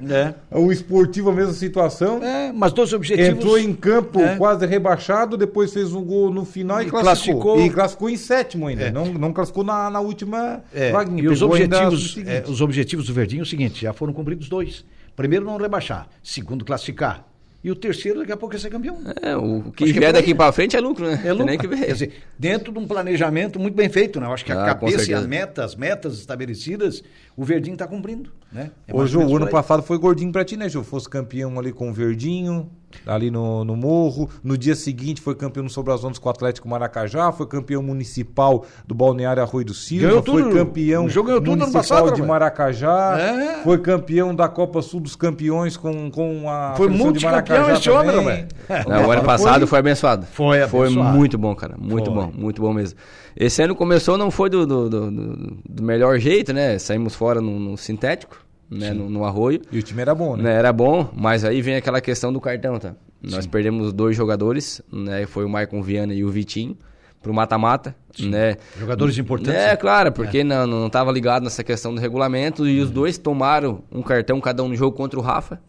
É. o esportivo, a mesma situação. É, mas dois objetivos. Entrou em campo É. quase rebaixado, depois fez um gol no final e, E classificou. classificou. E classificou em sétimo ainda. É. Não, não classificou na, na última É, vaguinha. e os objetivos, é, os objetivos do Verdinho é o seguinte: já foram cumpridos dois. Primeiro, não rebaixar. Segundo, classificar. E o terceiro, daqui a pouco, é ser campeão. É, o que Acho que vier é daqui pra frente é lucro, né? É nem que ver. Quer dizer, dentro de um planejamento muito bem feito, né? Eu acho que a Ah, com cabeça e as metas, as metas estabelecidas, o Verdinho está cumprindo, né? É menos o ano passado foi gordinho pra ti, né, Ju? Fosse campeão ali com o Verdinho, ali no, no Morro. No dia seguinte foi campeão no Sobrazontes com o Atlético Maracajá, foi campeão municipal do Balneário Arroio do Silva, Ganhou foi tudo. campeão O jogo ganhou tudo municipal passado, de rapaz. Maracajá, É. foi campeão da Copa Sul dos Campeões com, com a Foi de Maracajá esse homem, também. Roberto. Não, o ano passado foi, abençoado. Foi Foi abençoado. muito bom, cara. Muito Foi. bom, muito bom mesmo. Esse ano começou, não foi do, do, do- do- do melhor jeito, né? Saímos fora no, no sintético, né? No, no arroio. E o time era bom, né? Né, Era bom, mas aí vem aquela questão do cartão, tá? Nós perdemos dois jogadores, né? Foi o Maicon Viana e o Vitinho pro mata-mata, né? Jogadores importantes. É, claro, porque não, não tava ligado nessa questão do regulamento e os dois tomaram um cartão cada um no jogo contra o Rafa,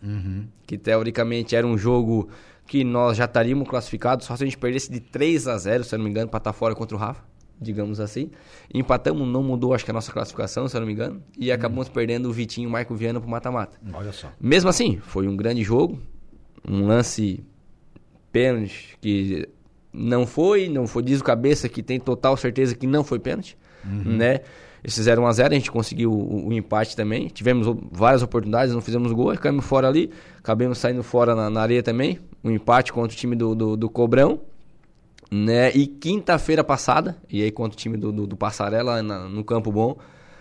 que teoricamente era um jogo que nós já estaríamos classificados, só se a gente perdesse de 3 a 0, se eu não me engano, para estar fora contra o Rafa, digamos assim. Empatamos, não mudou acho que a nossa classificação, se eu não me engano, e acabamos perdendo o Vitinho e o Marco Viana pro mata-mata. Olha só. Mesmo assim, foi um grande jogo, um lance pênalti que não foi, não foi, diz o cabeça que tem total certeza que não foi pênalti, né? Esse 0 a 0 a gente conseguiu o, o empate também, tivemos várias oportunidades, não fizemos gol, caímos fora ali, acabamos saindo fora na, na areia também, um empate contra o time do, do, do Cobrão, né? E quinta-feira passada, e aí contra o time do, do, do Passarela na- no Campo Bom,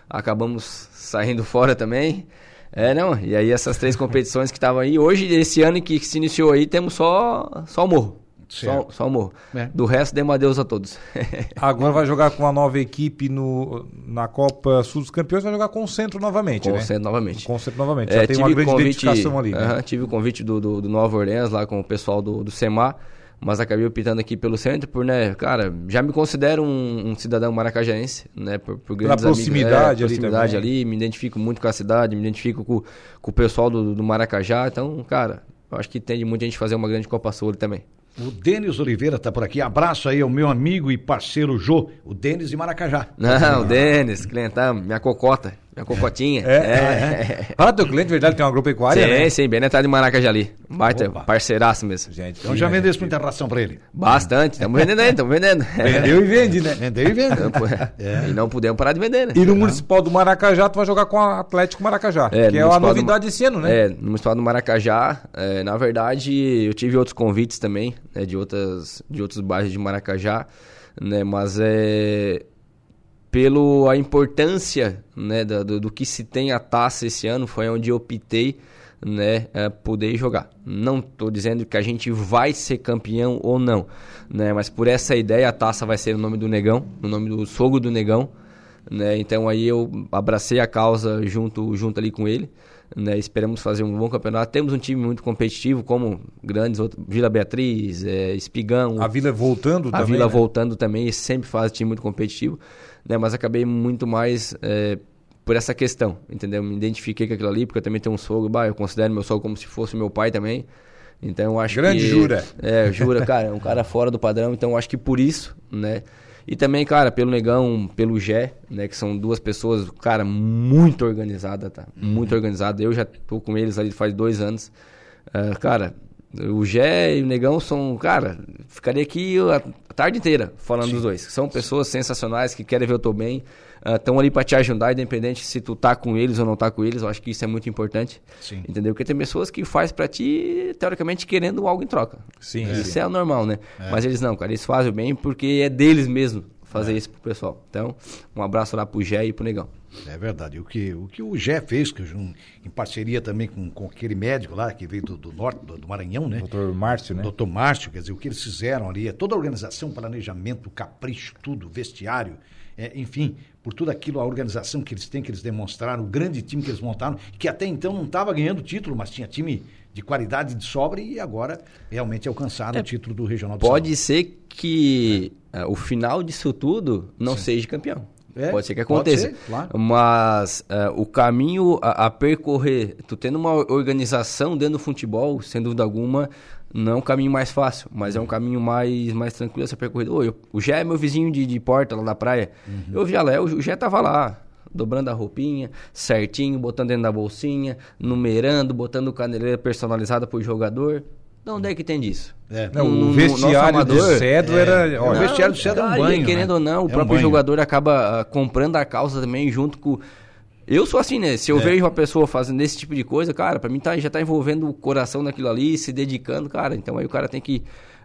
acabamos saindo fora também. É, não, e aí essas três competições que estavam aí, hoje, esse ano que se iniciou aí, temos só, só o morro. Só, só o morro. É. Do resto, demos adeus a todos. Agora vai jogar com uma nova equipe no, na Copa Sul dos Campeões, vai jogar com o Centro novamente, né? Concentro novamente. Com o Centro novamente. É, Já tem uma grande convite- identificação ali, né? Aham, tive o convite do, do, do Nova Orleans lá com o pessoal do, do SEMAR, mas acabei optando aqui pelo centro por, né, cara, já me considero um, um cidadão maracajaense, né, por, por amigos- proximidade é, ali proximidade também. ali, me identifico muito com a cidade, me identifico com, com o pessoal do, do Maracajá, então, cara, acho que tem de muita gente fazer uma grande Copa Sul ali também. O Denis Oliveira está por aqui. Abraço aí ao meu amigo e parceiro Jô, o Denis de Maracajá. Não, o Denis, clientão, minha cocota. Minha cocotinha. É, é. Fala teu cliente, verdade, tem uma agropecuária, sim, né? sim, bem na de Maracajá ali. Baita, Opa. parceiraço mesmo. Gente, Então já vendesse muita ração pra ele. Bastante, estamos vendendo aí, estamos vendendo. Vendeu e vende, né? Vendeu e vende. E não podemos parar de vender, né? E no Municipal do Maracajá, tu vai jogar com o Atlético Maracajá. É, que é uma Municipal do novidade esse ano, né? É, no Municipal do Maracajá, é, na verdade, eu tive outros convites também, né, de, outras, de outros bairros de Maracajá, né, mas é pelo a importância né, do, do que se tem a taça esse ano, foi onde eu optei né, é, poder jogar. Não estou dizendo que a gente vai ser campeão ou não, né, mas por essa ideia a taça vai ser o nome do Negão, o nome do sogro do Negão, né? Então aí eu abracei a causa junto, junto ali com ele. Né? Esperamos fazer um bom campeonato. Temos um time muito competitivo, como grandes outros, Vila Beatriz, é, Espigão, A Vila voltando a também. Vila né? voltando também, sempre faz time muito competitivo, né? Mas acabei muito mais é, por essa questão, entendeu? Me identifiquei com aquilo ali, porque eu também tenho um sogro, bah, eu considero meu sogro como se fosse meu pai também. Então eu acho Grande que... Jura. É, Jura, cara, é um cara fora do padrão, então eu acho que por isso, né? E também, cara, pelo Negão, pelo Gé, né? Que são duas pessoas, cara, muito organizada, tá? Muito organizada. Eu já tô com eles ali faz dois anos. Ah, cara, o Gé e o Negão são, cara, ficaria aqui a, tarde inteira falando dos dois. São pessoas sensacionais que querem ver eu tô bem. Estão ali pra te ajudar, independente se tu tá com eles ou não tá com eles. Eu acho que isso é muito importante. Sim. Entendeu? Porque tem pessoas que faz pra ti, teoricamente, querendo algo em troca. Sim, Isso sim. é o normal, né? Mas eles não, cara, eles fazem o bem porque é deles mesmo fazer isso pro pessoal. Então, um abraço lá pro Gé e pro Negão. É verdade. O que o, que o Gé fez, que, um, em parceria também com, com aquele médico lá, que veio do, do norte, do, do Maranhão, né? Doutor Márcio, né? Doutor Márcio, quer dizer, o que eles fizeram ali, é toda a organização, planejamento, capricho, tudo, vestiário, é, enfim, por tudo aquilo, a organização que eles têm, que eles demonstraram, o grande time que eles montaram, que até então não estava ganhando título, mas tinha time de qualidade de sobra e agora realmente alcançaram o título do Regional do Pode ser que eh, o final disso tudo não seja campeão. É, pode ser que aconteça. ser, claro. Mas eh, o caminho a, a percorrer, tu tendo uma organização dentro do futebol, sem dúvida alguma, não é um caminho mais fácil, mas é um caminho mais, mais tranquilo a ser percorrido. Ô, eu- o Gé é meu vizinho de, de porta lá na praia. Uhum. Eu via lá, o o Gé tava lá. Dobrando a roupinha, certinho, botando dentro da bolsinha, numerando, botando caneleira personalizada pro jogador. De onde é que tem disso? É. Não, No- o vestiário amador, cedo é. era. O Olha, vestiário de cedo é um banho, Querendo né? ou não, É o um próprio banho. jogador acaba ah, comprando a causa também junto com. Eu sou assim, né? É. Se eu vejo uma pessoa fazendo esse tipo de coisa, cara, pra mim tá, já tá envolvendo o coração naquilo ali, se dedicando, cara. Então aí o cara tem que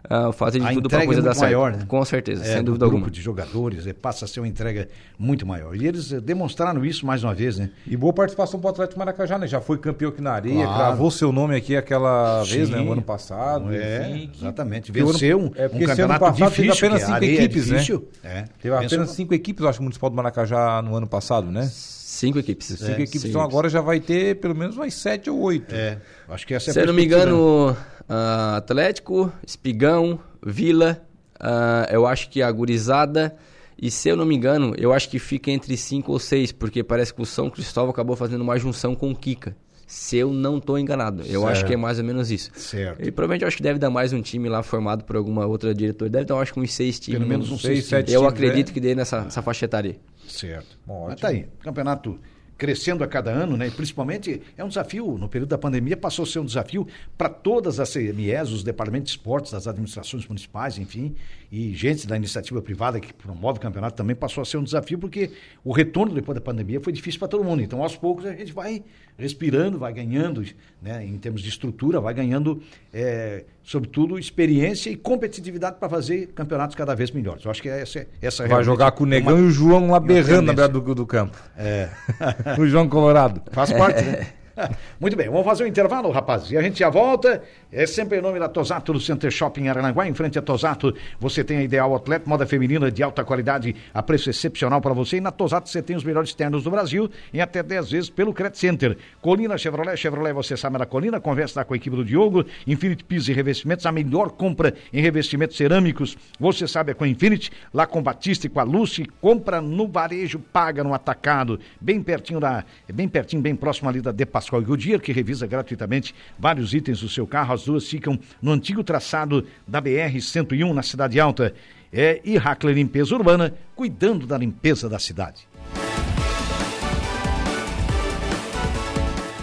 ah, fazer de A tudo pra entrega coisa é dar certo. maior, né? Com certeza, É, sem dúvida grupo alguma. de jogadores, é, passa a ser uma entrega muito maior. E eles eh, demonstraram isso mais uma vez, né? E boa participação pro Atlético Maracajá, né? Já foi campeão aqui na areia, Claro. gravou seu nome aqui aquela vez, né? Sim. O ano passado. É, enfim, que- exatamente. o Venceu um, é, um porque esse ano campeonato passado teve difícil, apenas que a cinco areia é equipes, né? É. Teve apenas cinco equipes, eu acho, que o Municipal do Maracajá no ano passado, né? Cinco equipes. Cinco É, equipes, cinco então agora já vai ter pelo menos umas sete ou oito. É, acho que essa é a Se eu não me engano, ah, Atlético, Espigão, Vila, ah, eu acho que a Gurizada. E se eu não me engano, eu acho que fica entre cinco ou seis, porque parece que o São Cristóvão acabou fazendo uma junção com o Kika. Se eu não estou enganado. Eu acho que é mais ou menos isso. Certo. E provavelmente eu acho que deve dar mais um time lá formado por alguma outra diretora. Deve dar, eu acho que uns seis times. Pelo menos uns seis, seis, sete Eu times, acredito né? que dê nessa, nessa faixa etária. Certo. Ótimo. Mas tá aí, campeonato crescendo a cada ano, né? E principalmente é um desafio, no período da pandemia passou a ser um desafio para todas as CMEs, os departamentos de esportes, das administrações municipais, enfim, e gente da iniciativa privada que promove o campeonato também passou a ser um desafio porque o retorno depois da pandemia foi difícil para todo mundo. Então, aos poucos a gente vai respirando, vai ganhando, né, em termos de estrutura, vai ganhando, é, sobretudo, experiência e competitividade para fazer campeonatos cada vez melhores. Eu acho que essa, essa Vai jogar com o é Negão uma- e o João lá berrando na beirada do, do campo. É. o João Colorado. Faz parte, né? Muito bem, vamos fazer um intervalo, rapazes. E a gente já volta. É sempre em nome da Tosato do Center Shopping Aranaguá. Em frente a Tosato, você tem a Ideal Outlet, moda feminina de alta qualidade, a preço excepcional para você. E na Tosato você tem os melhores ternos do Brasil em até 10 vezes pelo Credit Center. Colina Chevrolet, Chevrolet, você sabe da Colina. Conversa lá com a equipe do Diogo. Infinity Pisos e Revestimentos, a melhor compra em revestimentos cerâmicos. Você sabe é com a Infinity, lá com Batista e com a Lucy. Compra no varejo, paga no atacado. Bem pertinho da. Bem pertinho, bem próximo ali da De Pascoal e que revisa gratuitamente vários itens do seu carro. As duas ficam no antigo traçado da BR-101, na Cidade Alta. É, e Hackler Limpeza Urbana, cuidando da limpeza da cidade.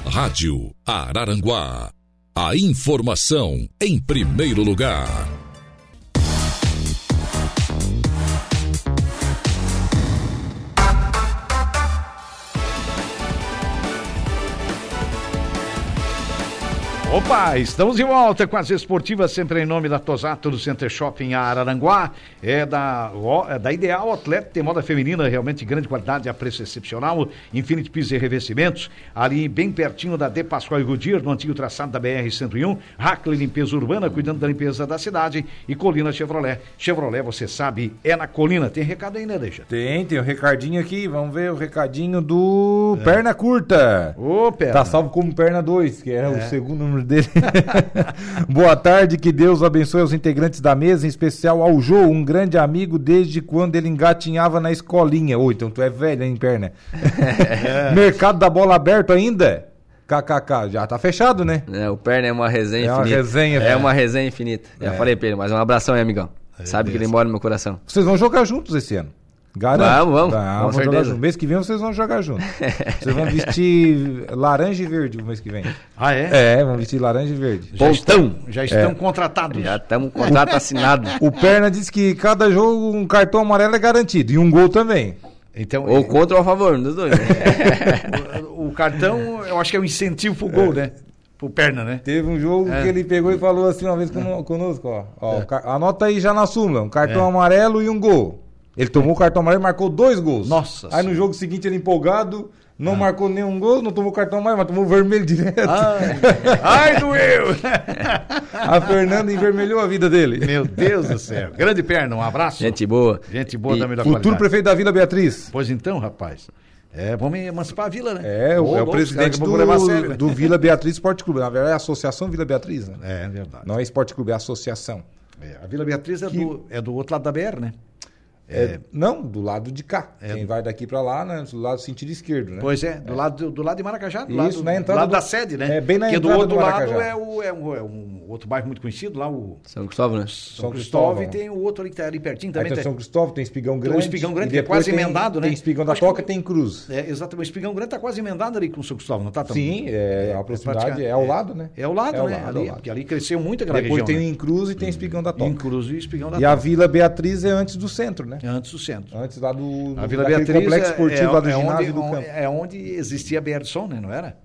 Rádio Araranguá. A informação em primeiro lugar. Opa, estamos de volta com as esportivas, sempre em nome da Tosato do Center Shopping Araranguá. É da, é da Ideal Atleta, tem moda feminina, realmente grande qualidade, a preço excepcional. Infinity Pisos e Revestimentos, ali bem pertinho da De Pascoal e Goodyear, no antigo traçado da BR-101. Hackley Limpeza Urbana, cuidando da limpeza da cidade. E Colina Chevrolet. Chevrolet, você sabe, é na Colina. Tem recado aí, né, Deixa? Tem, tem um recadinho aqui. Vamos ver o recadinho do Perna Curta. Ô, Perna. Tá salvo como Perna 2, que é, o segundo número dele. Boa tarde, que Deus abençoe os integrantes da mesa, em especial ao Jô, um grande amigo desde quando ele engatinhava na escolinha. Ô, então tu é velho, hein, Perna? Mercado da bola aberto ainda? KKK, já tá fechado, né? É, o Perna é uma resenha É uma infinita. resenha, É uma resenha infinita. Já falei pra ele, mas um abração aí, amigão. Sabe que ele mora no meu coração. Vocês vão jogar juntos esse ano. Garanto. Vamos, vamos, Tá, vamos jogar certeza. junto. Mês que vem vocês vão jogar juntos. vocês vão vestir laranja e verde o mês que vem. Ah, é? É, vão vestir laranja e verde. Já estão, já estão contratados. Já estamos com o contrato assinado. O Perna disse que cada jogo um cartão amarelo é garantido e um gol também. Então, Ou contra ou a favor, um dos dois. o, o cartão, eu acho que é um incentivo pro gol, né? Pro perna, né? Teve um jogo É. que ele pegou e falou assim uma vez cono- conosco, ó. ó car- Anota aí já na súmula, um cartão amarelo e um gol. Ele tomou o cartão amarelo e marcou dois gols. Nossa Aí no jogo seguinte ele empolgado, não marcou nenhum gol, não tomou o cartão amarelo, mas tomou o vermelho direto. Ai, ai doeu! A Fernanda envermelhou a vida dele. Meu Deus do céu. Grande perna, um abraço. Gente boa. Gente boa E da melhor Futuro qualidade. prefeito da Vila Beatriz. Pois então, rapaz. É, vamos emancipar a vila, né? É, o, é o presidente que a sério, do, né? do Vila Beatriz Esporte Clube. Na verdade é a Associação Vila Beatriz, né? É, verdade. Não é Esporte Clube, é associação. É, a Vila Beatriz é, do, é do outro lado da BR, né? É, não, do lado de cá. É. Quem vai daqui pra lá, né? Do lado sentido esquerdo, né? Pois é, do, Lado, do lado de Maracajá, do Isso, lado, na entrada do lado do- da sede, né? é, bem na Porque do entrada outro do lado Maracajá. é, o, é, um, é um outro bairro muito conhecido, lá o São Cristóvão, né? São, São Cristóvão, Cristóvão. e tem o outro ali que tá ali pertinho Aí também. tem tem- São Cristóvão, tem Espigão Tem o Grande. Espigão Grande, e que é quase tem- emendado, né? Tem Espigão da Acho que Toca, o- tem Cruz. É, exatamente. O Espigão Grande tá quase emendado ali com o São Cristóvão, não tá? tão- Sim, é, a proximidade é ao lado, né? É ao lado, É né? lado, ali. Porque ali cresceu muito aquela Depois região. tem né? o Incruz e tem Espigão da Toca. Inclusive o Espigão da E a Toca. Vila Beatriz é antes do centro, né? É antes do centro. Antes lá do, A Vila Beatriz complexo é, esportivo é, lá do é ginásio onde, do campo. é onde existia a Berson, né? Não era?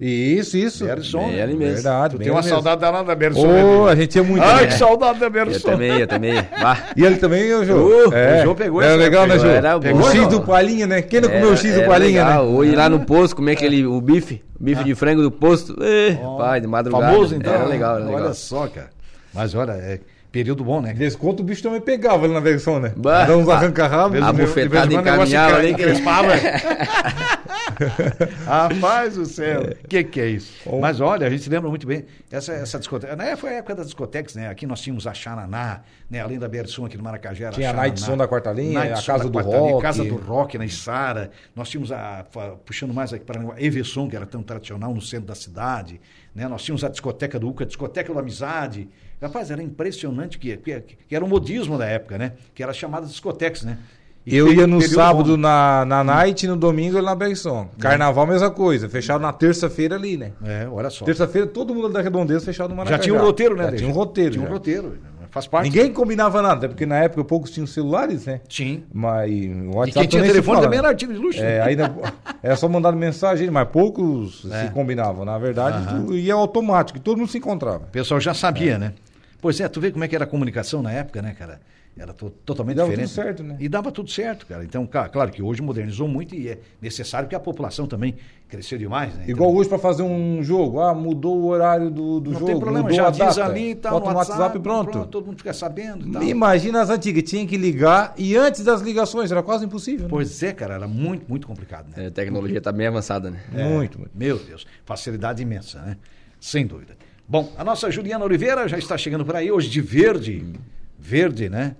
Isso, isso. Berson, Bem né? ali mesmo. Verdade, Tu tem uma mesmo. saudade danada da Berson. Né? a gente ia muito. Ai, né? que saudade da Eu Berson. também, eu também. Bah. E ele também, o Jô? Uh, o Jô pegou Era essa legal, né. Jô? Era Pegou o X do Palhinha, né? Quem não comeu o X do Era Palhinha, legal. né? Ou ir lá no posto, comer aquele, o bife, o bife de frango do posto. Ê, pai, de madrugada. Famoso, então. Era legal, era legal. Olha só, cara. Mas olha, é período bom, né? Desconto o bicho também pegava ali na versão, né? Bah. Dá uns arranca-rabos. A bufetada encaminhava ali. que- crespava. Rapaz do céu, o que, que é isso? Mas olha, a gente lembra muito bem. Essa, essa discoteca. Né, foi a época das discotecas, né? Aqui nós tínhamos a Xananá, né? Além da Bersum aqui no Maracajá. Tinha a. Night Som da Quarta Linha, Night a Casa do Quarta Linha, Rock. Casa do Rock na Içara. Nós tínhamos a. Puxando mais aqui para a Everson, que era tão tradicional no centro da cidade. Né? Nós tínhamos a discoteca do UCA, a discoteca da Amizade. Rapaz, era impressionante que, que, que era o modismo da época, né? Que era chamada discotecas, né? E Eu ia no sábado na, na night e no domingo na Bergson. Carnaval, mesma coisa. Fechado na terça-feira ali, né? É, olha só. Terça-feira, todo mundo da Redondeza fechado no Maracajá. Já tinha um roteiro, né? Já tinha um roteiro. Tinha um já. roteiro. Faz parte. Ninguém combinava nada, até porque na época poucos tinham celulares, né? Tinha. Mas o E WhatsApp quem tinha telefone também né? era artigo de luxo. É, né? ainda era só mandar mensagem, mas poucos É. se combinavam. Na verdade, tu ia automático, e todo mundo se encontrava. O pessoal já sabia, né? Pois é, tu vê como é que era a comunicação na época, né, cara? Era to- totalmente Dava diferente. tudo certo, né? E dava tudo certo, cara. Então, claro que hoje modernizou muito e é necessário que a população também cresceu demais, né? Igual Então, hoje para fazer um jogo, ah, mudou o horário do, do não jogo, tem problema, mudou já a diz data. ali e tal, Bota no no WhatsApp, e pronto. Todo mundo fica sabendo e tal. Imagina as antigas, tinha que ligar e antes das ligações era quase impossível. né? Pois é, cara, era muito, muito complicado, né? É, a tecnologia tá bem avançada, né? Muito, muito. Meu Deus, facilidade imensa, né? Sem dúvida. Bom, a nossa Juliana Oliveira já está chegando por aí hoje de verde. Verde, né?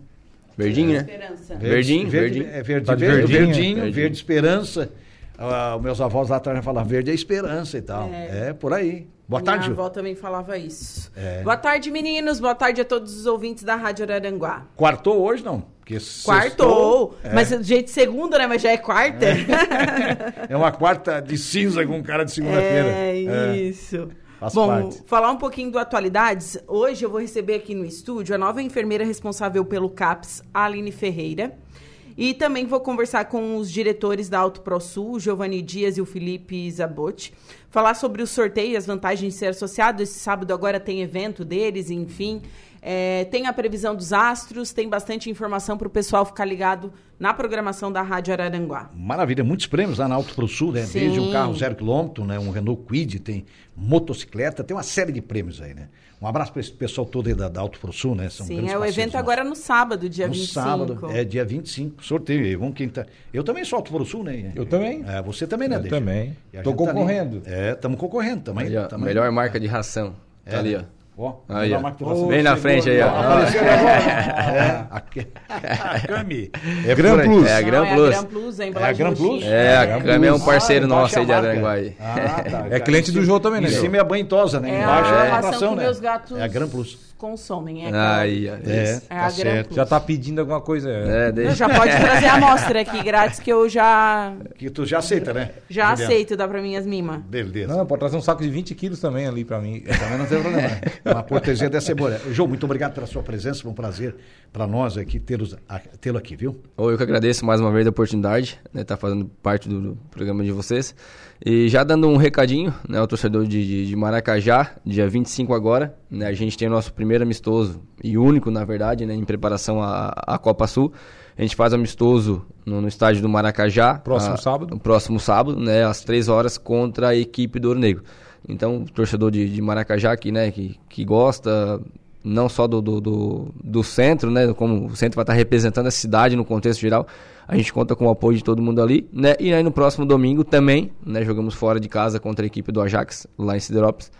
Verdinho, né? Esperança. Verdinho, verde, verdinho. É verde, Tá de verde, verdinho? verdinho, Verdinho. verde esperança. Ah, os meus avós lá atrás já falavam verde é esperança e tal. É, É. por aí. Boa Minha tarde, Ju. avó também falava isso. É. Boa tarde, meninos. Boa tarde a todos os ouvintes da Rádio Araranguá. Quartou hoje, não? Porque Quartou. Mas do jeito de segunda, né? Mas já é quarta. é uma quarta de cinza com cara de segunda-feira. É, isso. Faz Bom, parte. falar um pouquinho do Atualidades. Hoje eu vou receber aqui no estúdio a nova enfermeira responsável pelo CAPS, Aline Ferreira. E também vou conversar com os diretores da Auto ProSul, Giovanni Dias e o Felipe Zabotti. Falar sobre o sorteio e as vantagens de ser associado. Esse sábado agora tem evento deles, enfim. É, tem a previsão dos astros, tem bastante informação para o pessoal ficar ligado na programação da Rádio Araranguá. Maravilha, muitos prêmios lá na Auto Pro Sul, né? Sim. Desde um carro zero quilômetro, né? Um Renault Kwid, tem motocicleta, tem uma série de prêmios aí, né? Um abraço para esse pessoal todo aí da, da Auto Pro Sul, né? São Sim, é o evento nossos. agora no sábado, dia no 25. sábado, é dia 25, sorteio aí, vamos quem tá... Eu também sou Auto Pro Sul, né? Eu também. É, você também, né, Eu Deixa? também. E gente tá ali. concorrendo. é, estamos concorrendo também. Melhor marca de ração. Tá É, ali, né? ó. Ó, Aí, ó. Bem na frente aí, ó. Apareceu agora. É, a, a Cami. É Gran. Plus. É a Gran é Plus. a Gran Plus, É a Gran Plus? É, a Cami é um parceiro Ah, nosso aí de Aranguá. Ah, tá. É cliente do Jô também, né? Em cima é a banhosa, né? É Embaixo a é a ração né? meus gatos É a Gran Plus. Consomem. É, Aí, ó. É, é tá certo. Já tá pedindo alguma coisa. É, Não, deixa. já pode trazer a amostra aqui grátis que eu já, Que tu já aceita, né? já Juliano? aceito, dá pra minhas mimas. Beleza. Não, pode trazer um saco de 20 quilos também ali pra mim. Também não tem problema. né? Uma cortesia dessa é boa. João, muito obrigado pela sua presença. Foi um prazer para nós aqui tê-lo aqui, viu? Eu que agradeço mais uma vez a oportunidade, né, tá fazendo parte do, do programa de vocês. E já dando um recadinho, né, ao torcedor de, de, de Maracajá, dia 25 agora, né, a gente tem o nosso primeiro amistoso, e único, na verdade, né, em preparação à, à Copa Sul. A gente faz amistoso no, no estádio do Maracajá. Próximo a- sábado. próximo sábado, né, às 3 horas, contra a equipe do Ouro Negro. Então, o torcedor de, de Maracajá aqui, né, que, que gosta não só do, do, do, do centro, né, como o centro vai estar representando a cidade no contexto geral, a gente conta com o apoio de todo mundo ali, né, e aí no próximo domingo também, né, jogamos fora de casa contra a equipe do Ajax, lá em Siderópolis,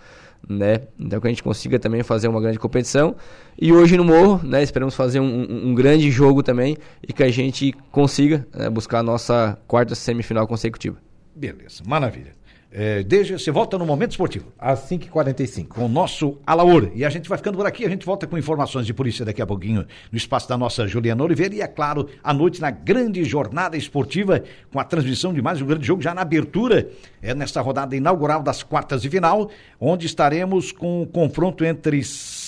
né, então que a gente consiga também fazer uma grande competição, e hoje no Morro, né, esperamos fazer um, um- um grande jogo também, e que a gente consiga né, buscar a nossa quarta semifinal consecutiva. Beleza, maravilha. É, desde, você volta no Momento Esportivo Às 5h45. com o nosso Alaor. E a gente vai ficando por aqui, a gente volta com informações de polícia daqui a pouquinho no espaço da nossa Juliana Oliveira. E é claro, à noite na grande jornada esportiva, com a transmissão de mais um grande jogo, já na abertura, é nesta rodada inaugural das quartas de final, onde estaremos com o confronto entre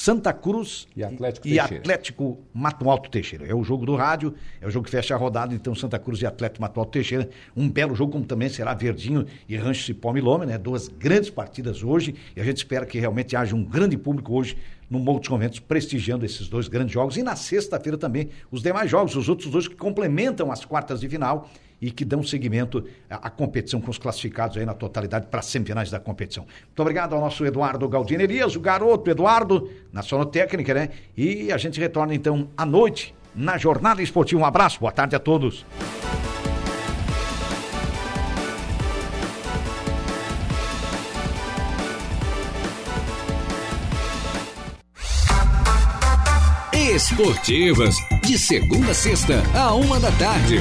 Santa Cruz E Atlético e Teixeira. Atlético Mato Alto Teixeira. É o jogo do rádio, é o jogo que fecha a rodada, então Santa Cruz e Atlético Mato Alto Teixeira. Um belo jogo, como também será Verdinho e Rancho Cipó Milome, né? Duas grandes partidas hoje, e a gente espera que realmente haja um grande público hoje no Morro dos Conventos prestigiando esses dois grandes jogos. E na sexta-feira também os demais jogos, os outros dois que complementam as quartas de final e que dão seguimento à, à competição com os classificados aí na totalidade para as semifinais da competição. Muito obrigado ao nosso Eduardo Galdino Elias, o garoto Eduardo, na sonotécnica, né? E a gente retorna então à noite na Jornada Esportiva. Um abraço, boa tarde a todos. Esportivas, de segunda a sexta, a uma da tarde.